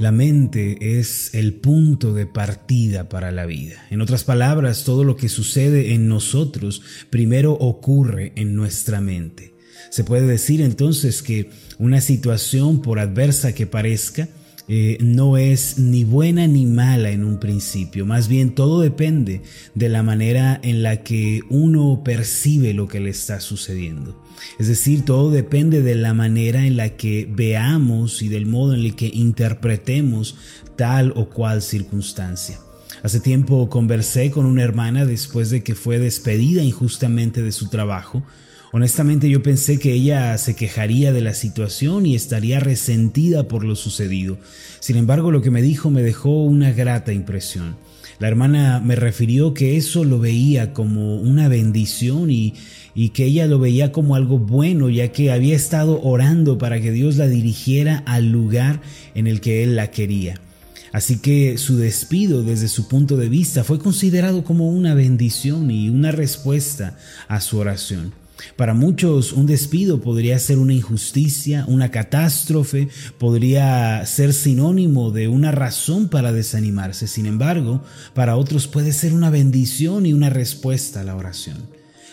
La mente es el punto de partida para la vida. En otras palabras, todo lo que sucede en nosotros primero ocurre en nuestra mente. Se puede decir entonces que una situación, por adversa que parezca, eh, no es ni buena ni mala en un principio, más bien todo depende de la manera en la que uno percibe lo que le está sucediendo. Es decir, todo depende de la manera en la que veamos y del modo en el que interpretemos tal o cual circunstancia. Hace tiempo conversé con una hermana después de que fue despedida injustamente de su trabajo Honestamente yo pensé que ella se quejaría de la situación y estaría resentida por lo sucedido. Sin embargo, lo que me dijo me dejó una grata impresión. La hermana me refirió que eso lo veía como una bendición y, que ella lo veía como algo bueno, ya que había estado orando para que Dios la dirigiera al lugar en el que Él la quería. Así que su despido desde su punto de vista fue considerado como una bendición y una respuesta a su oración. Para muchos un despido podría ser una injusticia, una catástrofe, podría ser sinónimo de una razón para desanimarse. Sin embargo, para otros puede ser una bendición y una respuesta a la oración.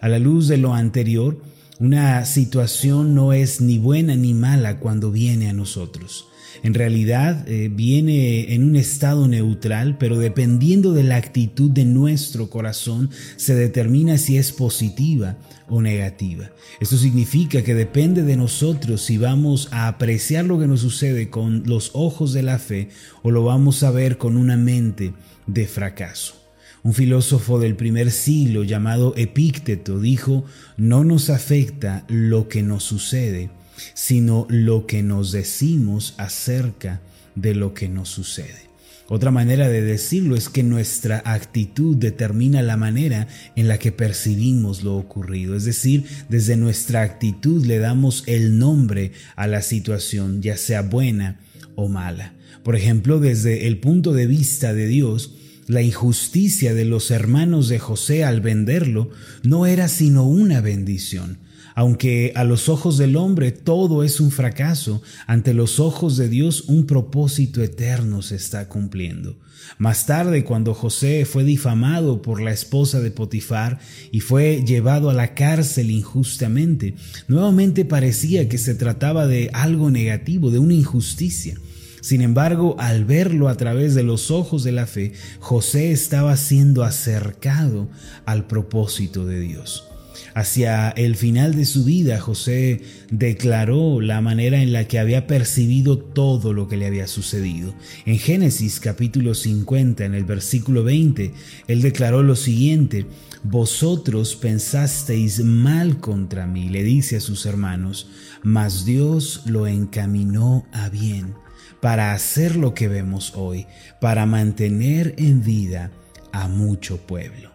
A la luz de lo anterior, una situación no es ni buena ni mala cuando viene a nosotros. En realidad eh, viene en un estado neutral, pero dependiendo de la actitud de nuestro corazón se determina si es positiva o negativa. Esto significa que depende de nosotros si vamos a apreciar lo que nos sucede con los ojos de la fe o lo vamos a ver con una mente de fracaso. Un filósofo del primer siglo llamado Epícteto dijo, no nos afecta lo que nos sucede, sino lo que nos decimos acerca de lo que nos sucede. Otra manera de decirlo es que nuestra actitud determina la manera en la que percibimos lo ocurrido. Es decir, desde nuestra actitud le damos el nombre a la situación, ya sea buena o mala. Por ejemplo, desde el punto de vista de Dios, la injusticia de los hermanos de José al venderlo no era sino una bendición aunque a los ojos del hombre todo es un fracaso, ante los ojos de Dios un propósito eterno se está cumpliendo. Más tarde, cuando José fue difamado por la esposa de Potifar y fue llevado a la cárcel injustamente, nuevamente parecía que se trataba de algo negativo, de una injusticia. Sin embargo, al verlo a través de los ojos de la fe, José estaba siendo acercado al propósito de Dios. Hacia el final de su vida, José declaró la manera en la que había percibido todo lo que le había sucedido. En Génesis capítulo 50, en el versículo 20, él declaró lo siguiente, Vosotros pensasteis mal contra mí, le dice a sus hermanos, mas Dios lo encaminó a bien para hacer lo que vemos hoy, para mantener en vida a mucho pueblo.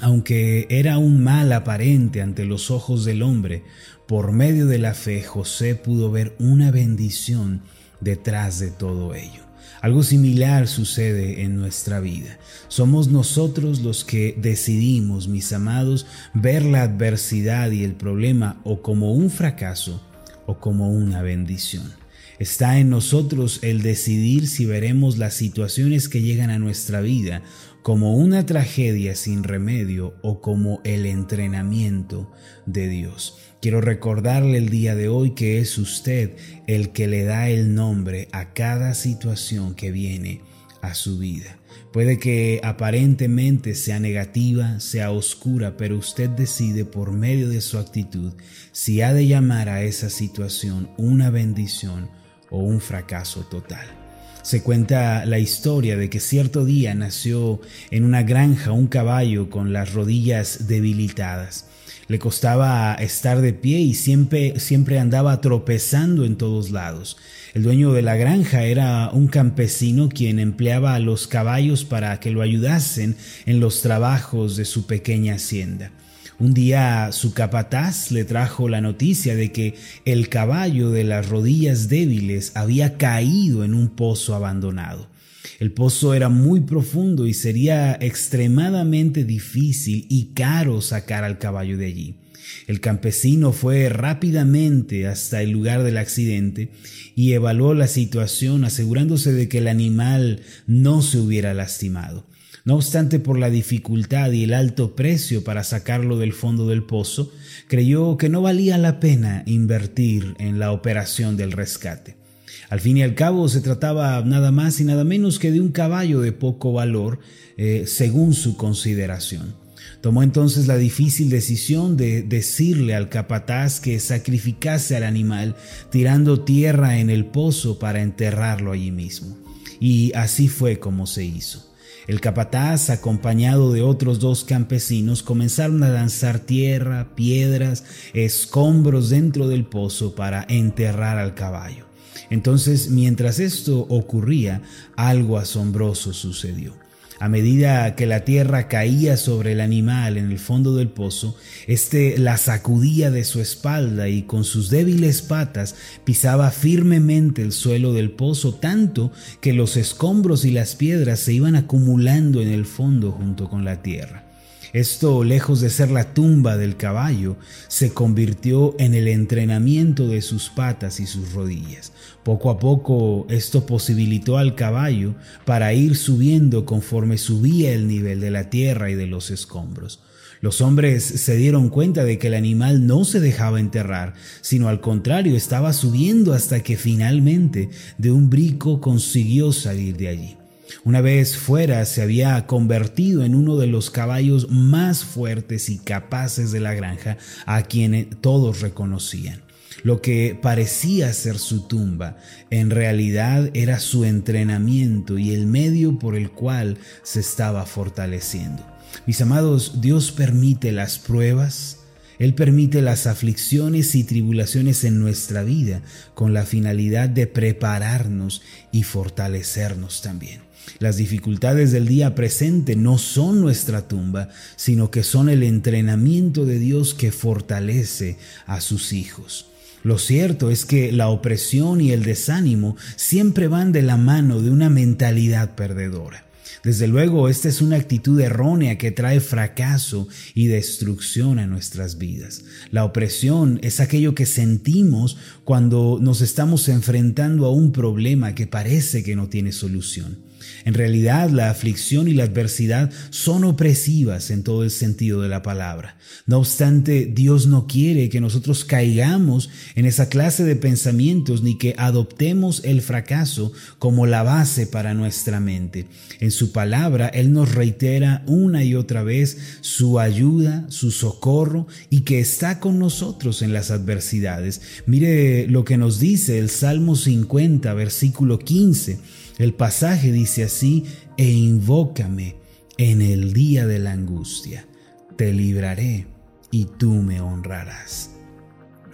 Aunque era un mal aparente ante los ojos del hombre, por medio de la fe José pudo ver una bendición detrás de todo ello. Algo similar sucede en nuestra vida. Somos nosotros los que decidimos, mis amados, ver la adversidad y el problema o como un fracaso o como una bendición. Está en nosotros el decidir si veremos las situaciones que llegan a nuestra vida como una tragedia sin remedio o como el entrenamiento de Dios. Quiero recordarle el día de hoy que es usted el que le da el nombre a cada situación que viene a su vida. Puede que aparentemente sea negativa, sea oscura, pero usted decide por medio de su actitud si ha de llamar a esa situación una bendición o un fracaso total. Se cuenta la historia de que cierto día nació en una granja un caballo con las rodillas debilitadas. Le costaba estar de pie y siempre, siempre andaba tropezando en todos lados. El dueño de la granja era un campesino quien empleaba a los caballos para que lo ayudasen en los trabajos de su pequeña hacienda. Un día su capataz le trajo la noticia de que el caballo de las rodillas débiles había caído en un pozo abandonado. El pozo era muy profundo y sería extremadamente difícil y caro sacar al caballo de allí. El campesino fue rápidamente hasta el lugar del accidente y evaluó la situación asegurándose de que el animal no se hubiera lastimado. No obstante, por la dificultad y el alto precio para sacarlo del fondo del pozo, creyó que no valía la pena invertir en la operación del rescate. Al fin y al cabo se trataba nada más y nada menos que de un caballo de poco valor eh, según su consideración. Tomó entonces la difícil decisión de decirle al capataz que sacrificase al animal tirando tierra en el pozo para enterrarlo allí mismo. Y así fue como se hizo. El capataz, acompañado de otros dos campesinos, comenzaron a lanzar tierra, piedras, escombros dentro del pozo para enterrar al caballo. Entonces, mientras esto ocurría, algo asombroso sucedió. A medida que la tierra caía sobre el animal en el fondo del pozo, éste la sacudía de su espalda y con sus débiles patas pisaba firmemente el suelo del pozo, tanto que los escombros y las piedras se iban acumulando en el fondo junto con la tierra. Esto, lejos de ser la tumba del caballo, se convirtió en el entrenamiento de sus patas y sus rodillas. Poco a poco esto posibilitó al caballo para ir subiendo conforme subía el nivel de la tierra y de los escombros. Los hombres se dieron cuenta de que el animal no se dejaba enterrar, sino al contrario estaba subiendo hasta que finalmente de un brico consiguió salir de allí. Una vez fuera se había convertido en uno de los caballos más fuertes y capaces de la granja a quien todos reconocían. Lo que parecía ser su tumba, en realidad era su entrenamiento y el medio por el cual se estaba fortaleciendo. Mis amados, Dios permite las pruebas, él permite las aflicciones y tribulaciones en nuestra vida con la finalidad de prepararnos y fortalecernos también. Las dificultades del día presente no son nuestra tumba, sino que son el entrenamiento de Dios que fortalece a sus hijos. Lo cierto es que la opresión y el desánimo siempre van de la mano de una mentalidad perdedora. Desde luego, esta es una actitud errónea que trae fracaso y destrucción a nuestras vidas. La opresión es aquello que sentimos cuando nos estamos enfrentando a un problema que parece que no tiene solución. En realidad, la aflicción y la adversidad son opresivas en todo el sentido de la palabra. No obstante, Dios no quiere que nosotros caigamos en esa clase de pensamientos ni que adoptemos el fracaso como la base para nuestra mente. En su palabra, Él nos reitera una y otra vez su ayuda, su socorro y que está con nosotros en las adversidades. Mire lo que nos dice el Salmo 50, versículo 15. El pasaje dice así, e invócame en el día de la angustia, te libraré y tú me honrarás.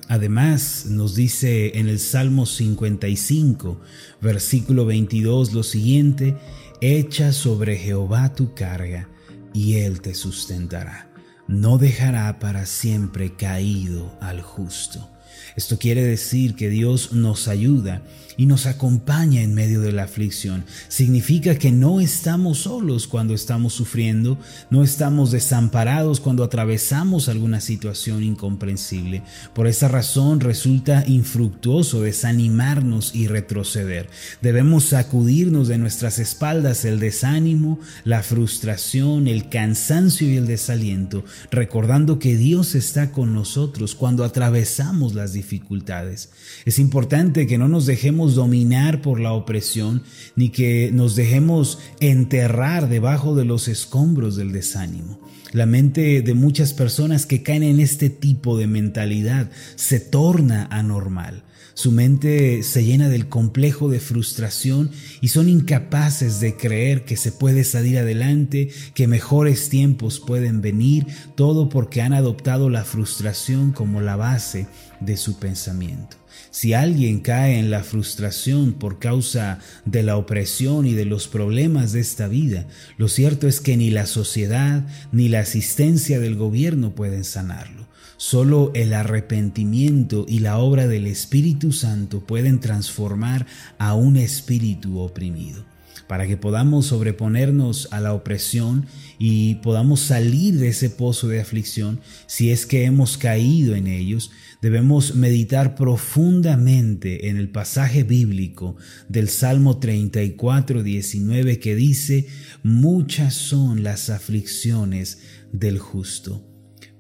Además, nos dice en el Salmo 55, versículo 22 lo siguiente, echa sobre Jehová tu carga y él te sustentará. No dejará para siempre caído al justo. Esto quiere decir que Dios nos ayuda y nos acompaña en medio de la aflicción. Significa que no estamos solos cuando estamos sufriendo, no estamos desamparados cuando atravesamos alguna situación incomprensible. Por esa razón resulta infructuoso desanimarnos y retroceder. Debemos sacudirnos de nuestras espaldas el desánimo, la frustración, el cansancio y el desaliento, recordando que Dios está con nosotros cuando atravesamos las dificultades. Es importante que no nos dejemos dominar por la opresión, ni que nos dejemos enterrar debajo de los escombros del desánimo. La mente de muchas personas que caen en este tipo de mentalidad se torna anormal. Su mente se llena del complejo de frustración y son incapaces de creer que se puede salir adelante, que mejores tiempos pueden venir, todo porque han adoptado la frustración como la base de su pensamiento. Si alguien cae en la frustración por causa de la opresión y de los problemas de esta vida, lo cierto es que ni la sociedad ni la asistencia del gobierno pueden sanarlo. Solo el arrepentimiento y la obra del Espíritu Santo pueden transformar a un espíritu oprimido. para que podamos sobreponernos a la opresión y podamos salir de ese pozo de aflicción si es que hemos caído en ellos, debemos meditar profundamente en el pasaje bíblico del Salmo 34, 19 que dice, muchas son las aflicciones del justo,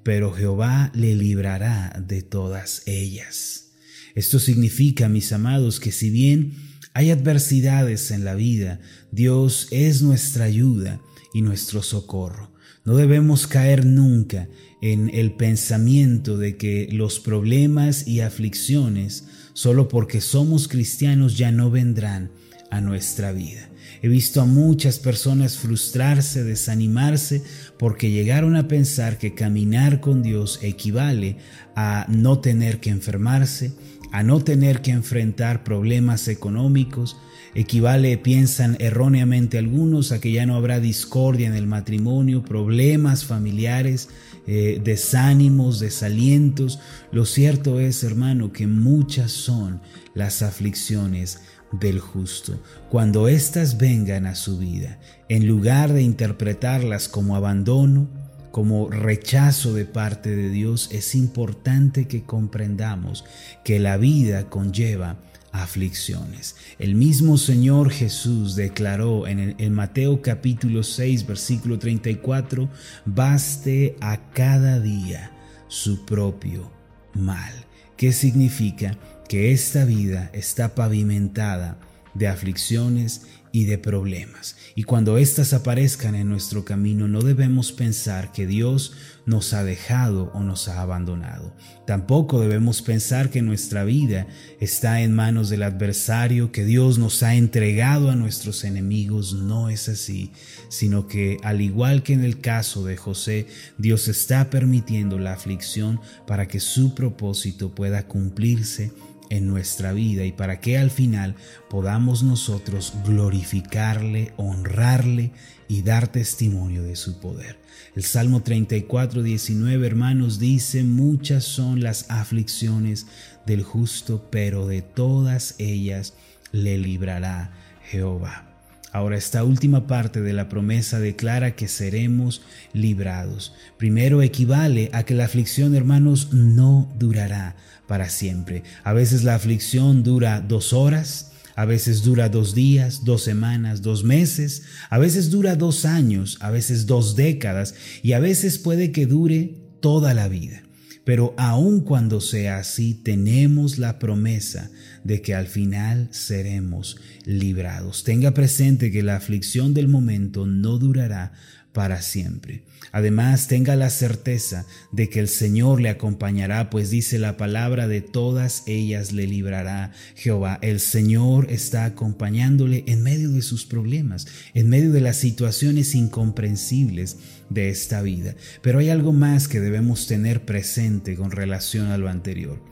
pero Jehová le librará de todas ellas. Esto significa, mis amados, que si bien hay adversidades en la vida, Dios es nuestra ayuda y nuestro socorro. No debemos caer nunca en el pensamiento de que los problemas y aflicciones, solo porque somos cristianos, ya no vendrán a nuestra vida. He visto a muchas personas frustrarse, desanimarse, porque llegaron a pensar que caminar con Dios equivale a no tener que enfermarse, a no tener que enfrentar problemas económicos, equivale, piensan erróneamente algunos, a que ya no habrá discordia en el matrimonio, problemas familiares, eh, desánimos, desalientos. Lo cierto es, hermano, que muchas son las aflicciones del justo. Cuando éstas vengan a su vida, en lugar de interpretarlas como abandono, como rechazo de parte de Dios, es importante que comprendamos que la vida conlleva aflicciones. El mismo Señor Jesús declaró en, el, Mateo capítulo 6 versículo 34, baste a cada día su propio mal. ¿Qué significa? Que esta vida está pavimentada de aflicciones y de problemas. Y cuando éstas aparezcan en nuestro camino, no debemos pensar que Dios nos ha dejado o nos ha abandonado. Tampoco debemos pensar que nuestra vida está en manos del adversario, que Dios nos ha entregado a nuestros enemigos. No es así, sino que al igual que en el caso de José, Dios está permitiendo la aflicción para que su propósito pueda cumplirse en nuestra vida y para que al final podamos nosotros glorificarle, honrarle y dar testimonio de su poder. El Salmo 34, 19, hermanos, dice, muchas son las aflicciones del justo, pero de todas ellas le librará Jehová. Ahora esta última parte de la promesa declara que seremos librados. Primero equivale a que la aflicción, hermanos, no durará para siempre. A veces la aflicción dura dos horas, a veces dura dos días, dos semanas, dos meses, a veces dura dos años, a veces dos décadas y a veces puede que dure toda la vida. Pero aun cuando sea así, tenemos la promesa de que al final seremos librados. Tenga presente que la aflicción del momento no durará para siempre. Además, tenga la certeza de que el Señor le acompañará, pues dice la palabra, de todas ellas le librará Jehová. El Señor está acompañándole en medio de sus problemas, en medio de las situaciones incomprensibles de esta vida. Pero hay algo más que debemos tener presente con relación a lo anterior.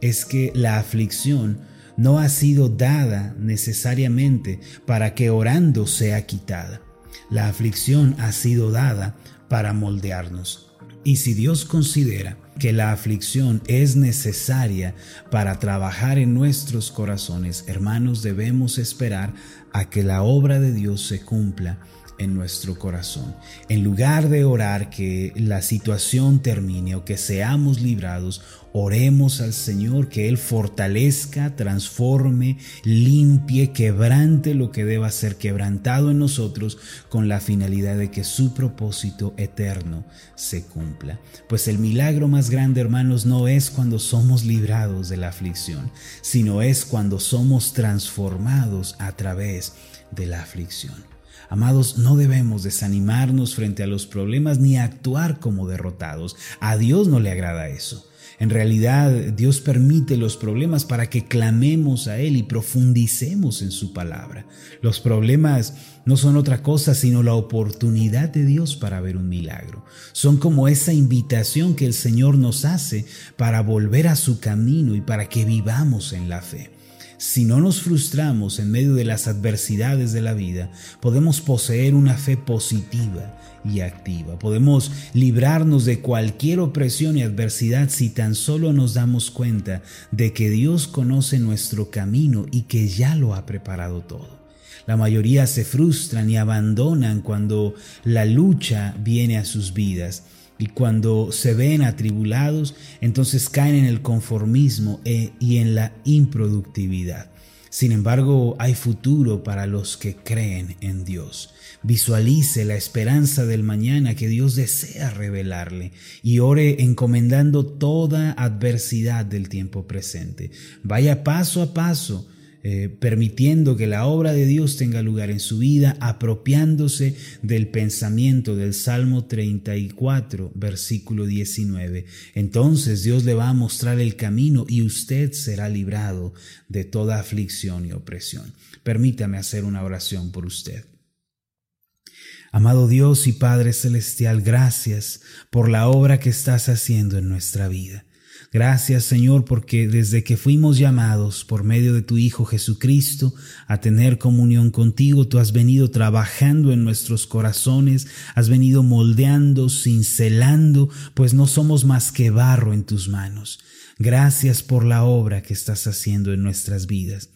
Es que la aflicción no ha sido dada necesariamente para que orando sea quitada. La aflicción ha sido dada para moldearnos. Y si Dios considera que la aflicción es necesaria para trabajar en nuestros corazones, hermanos, debemos esperar a que la obra de Dios se cumpla en nuestro corazón. En lugar de orar que la situación termine o que seamos librados, oremos al Señor que Él fortalezca, transforme, limpie, quebrante lo que deba ser quebrantado en nosotros con la finalidad de que su propósito eterno se cumpla. Pues el milagro más grande, hermanos, no es cuando somos librados de la aflicción, sino es cuando somos transformados a través de la aflicción. Amados, no debemos desanimarnos frente a los problemas ni actuar como derrotados. A Dios no le agrada eso. En realidad, Dios permite los problemas para que clamemos a Él y profundicemos en su palabra. Los problemas no son otra cosa sino la oportunidad de Dios para ver un milagro. Son como esa invitación que el Señor nos hace para volver a su camino y para que vivamos en la fe. Si no nos frustramos en medio de las adversidades de la vida, podemos poseer una fe positiva y activa. Podemos librarnos de cualquier opresión y adversidad si tan solo nos damos cuenta de que Dios conoce nuestro camino y que ya lo ha preparado todo. La mayoría se frustran y abandonan cuando la lucha viene a sus vidas. Y cuando se ven atribulados, entonces caen en el conformismo e, y en la improductividad. Sin embargo, hay futuro para los que creen en Dios. Visualice la esperanza del mañana que Dios desea revelarle y ore encomendando toda adversidad del tiempo presente. Vaya paso a paso eh, permitiendo que la obra de Dios tenga lugar en su vida, apropiándose del pensamiento del Salmo 34, versículo 19. Entonces Dios le va a mostrar el camino y usted será librado de toda aflicción y opresión. Permítame hacer una oración por usted. Amado Dios y Padre Celestial, gracias por la obra que estás haciendo en nuestra vida. Gracias Señor porque desde que fuimos llamados por medio de tu Hijo Jesucristo a tener comunión contigo, tú has venido trabajando en nuestros corazones, has venido moldeando, cincelando, pues no somos más que barro en tus manos. Gracias por la obra que estás haciendo en nuestras vidas.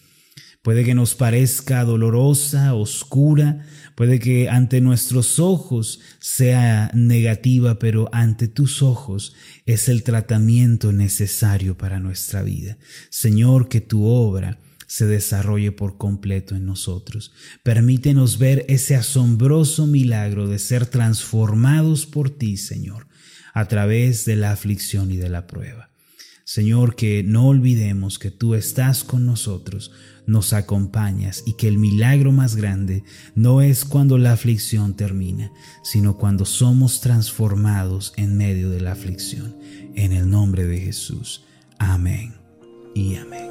Puede que nos parezca dolorosa, oscura, puede que ante nuestros ojos sea negativa, pero ante tus ojos es el tratamiento necesario para nuestra vida. Señor, que tu obra se desarrolle por completo en nosotros. Permítenos ver ese asombroso milagro de ser transformados por ti, Señor, a través de la aflicción y de la prueba. Señor, que no olvidemos que tú estás con nosotros, nos acompañas y que el milagro más grande no es cuando la aflicción termina, sino cuando somos transformados en medio de la aflicción. En el nombre de Jesús. Amén y amén.